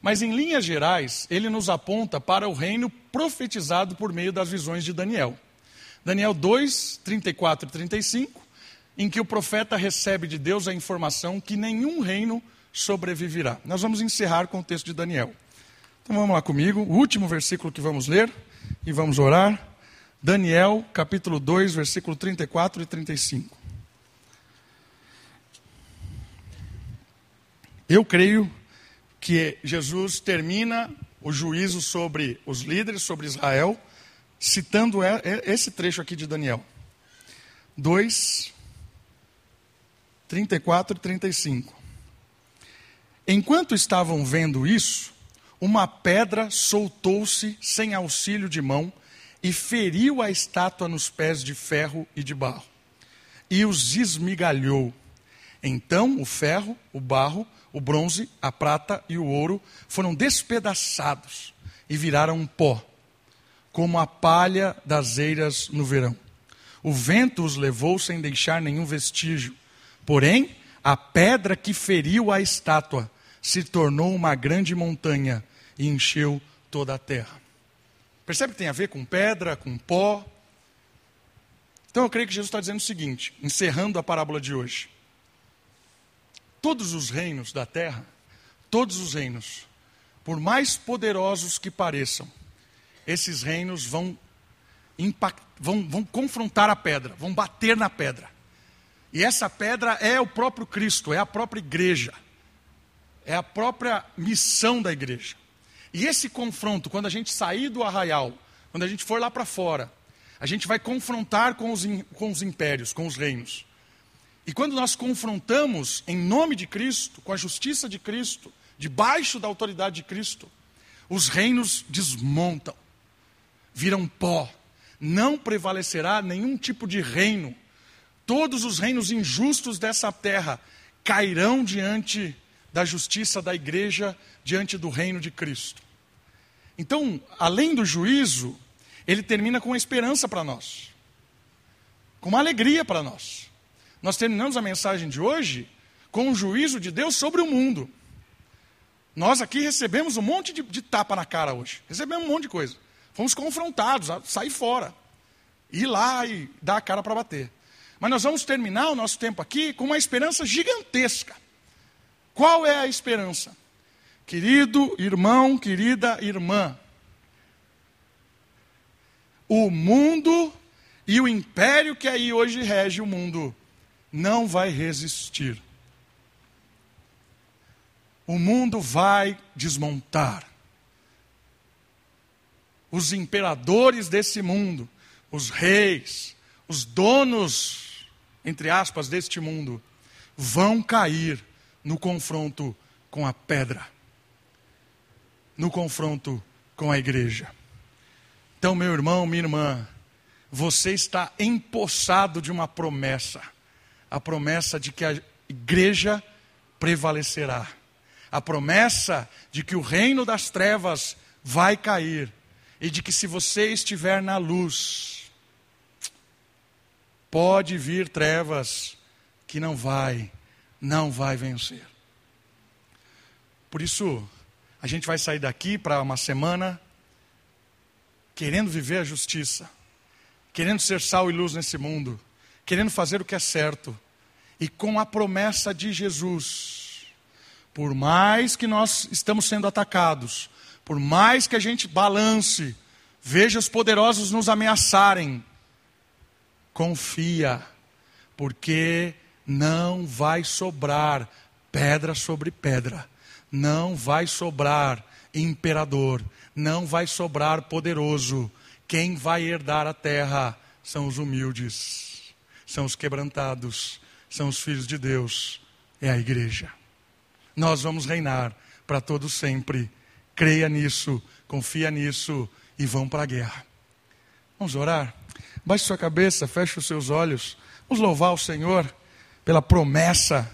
mas em linhas gerais ele nos aponta para o reino profetizado por meio das visões de Daniel. Daniel 2, 34 e 35 em que o profeta recebe de Deus a informação que nenhum reino sobreviverá. Nós vamos encerrar com o texto de Daniel. Então vamos lá comigo, o último versículo que vamos ler e vamos orar. Daniel, capítulo 2, versículo 34 e 35. Eu creio que Jesus termina o juízo sobre os líderes, sobre Israel, citando esse trecho aqui de Daniel. 2, 34 e 35. Enquanto estavam vendo isso, uma pedra soltou-se sem auxílio de mão e feriu a estátua nos pés de ferro e de barro, e os esmigalhou. Então o ferro, o barro, o bronze, a prata e o ouro foram despedaçados e viraram pó, como a palha das eiras no verão. O vento os levou sem deixar nenhum vestígio Porém, a pedra que feriu a estátua se tornou uma grande montanha e encheu toda a terra. Percebe que tem a ver com pedra, com pó? Então eu creio que Jesus está dizendo o seguinte, encerrando a parábola de hoje. Todos os reinos da terra, todos os reinos, por mais poderosos que pareçam, esses reinos vão, impact, vão, vão confrontar a pedra, vão bater na pedra. E essa pedra é o próprio Cristo, é a própria igreja. É a própria missão da igreja. E esse confronto, quando a gente sair do arraial, quando a gente for lá para fora, a gente vai confrontar com os, com os impérios, com os reinos. E quando nós confrontamos em nome de Cristo, com a justiça de Cristo, debaixo da autoridade de Cristo, os reinos desmontam, viram pó. Não prevalecerá nenhum tipo de reino todos os reinos injustos dessa terra cairão diante da justiça da igreja, diante do reino de Cristo. Então, além do juízo, ele termina com uma esperança para nós, com uma alegria para nós. Nós terminamos a mensagem de hoje com o juízo de Deus sobre o mundo. Nós aqui recebemos um monte de, de tapa na cara hoje, recebemos um monte de coisa. Fomos confrontados a sair fora, ir lá e dar a cara para bater. Mas nós vamos terminar o nosso tempo aqui com uma esperança gigantesca. Qual é a esperança? Querido irmão, querida irmã, o mundo e o império que aí hoje rege o mundo não vai resistir. O mundo vai desmontar. Os imperadores desse mundo, os reis, os donos entre aspas, deste mundo, vão cair no confronto com a pedra, no confronto com a igreja. Então, meu irmão, minha irmã, você está empossado de uma promessa, a promessa de que a igreja prevalecerá, a promessa de que o reino das trevas vai cair e de que se você estiver na luz, Pode vir trevas que não vai, não vai vencer. Por isso, a gente vai sair daqui para uma semana querendo viver a justiça, querendo ser sal e luz nesse mundo, querendo fazer o que é certo e com a promessa de Jesus. Por mais que nós estamos sendo atacados, por mais que a gente balance, veja os poderosos nos ameaçarem, confia, porque não vai sobrar pedra sobre pedra. Não vai sobrar imperador, não vai sobrar poderoso. Quem vai herdar a terra são os humildes, são os quebrantados, são os filhos de Deus, é a igreja. Nós vamos reinar para todo sempre. Creia nisso, confia nisso e vão para a guerra. Vamos orar? Baixe sua cabeça, feche os seus olhos. Vamos louvar o Senhor pela promessa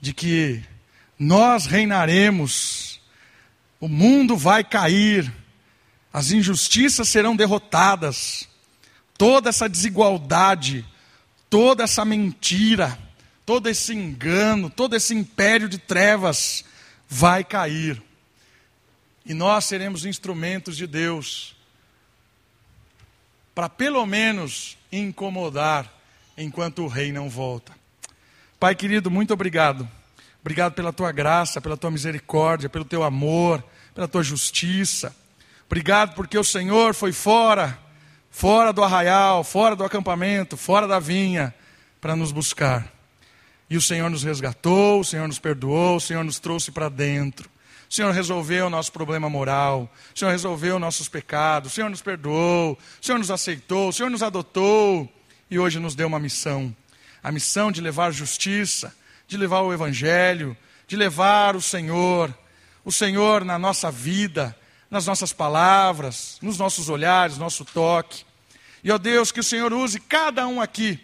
de que nós reinaremos, o mundo vai cair, as injustiças serão derrotadas, toda essa desigualdade, toda essa mentira, todo esse engano, todo esse império de trevas vai cair. E nós seremos instrumentos de Deus para pelo menos incomodar enquanto o rei não volta. Pai querido, muito obrigado. Obrigado pela tua graça, pela tua misericórdia, pelo teu amor, pela tua justiça. Obrigado porque o Senhor foi fora, fora do arraial, fora do acampamento, fora da vinha, para nos buscar. E o Senhor nos resgatou, o Senhor nos perdoou, o Senhor nos trouxe para dentro. O Senhor resolveu o nosso problema moral, o Senhor resolveu nossos pecados, o Senhor nos perdoou, o Senhor nos aceitou, o Senhor nos adotou. E hoje nos deu uma missão. A missão de levar justiça, de levar o Evangelho, de levar o Senhor, o Senhor na nossa vida, nas nossas palavras, nos nossos olhares, nosso toque. E ó Deus, que o Senhor use cada um aqui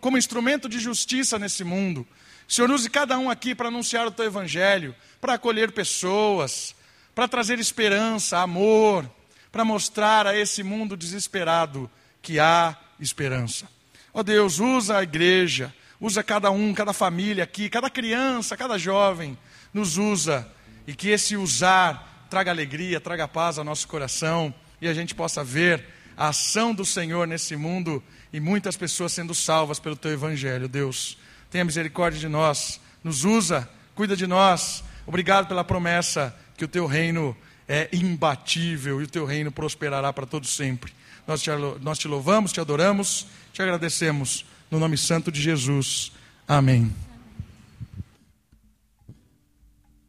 como instrumento de justiça nesse mundo. O Senhor use cada um aqui para anunciar o teu Evangelho, para acolher pessoas, para trazer esperança, amor, para mostrar a esse mundo desesperado que há esperança. Ó Deus, usa a igreja, usa cada um, cada família aqui, cada criança, cada jovem, nos usa. E que esse usar traga alegria, traga paz ao nosso coração e a gente possa ver a ação do Senhor nesse mundo e muitas pessoas sendo salvas pelo teu evangelho. Deus, tenha misericórdia de nós, nos usa, cuida de nós Obrigado pela promessa que o teu reino é imbatível e o teu reino prosperará para todos sempre. Nós te, nós te louvamos, te adoramos, te agradecemos. No nome santo de Jesus. Amém.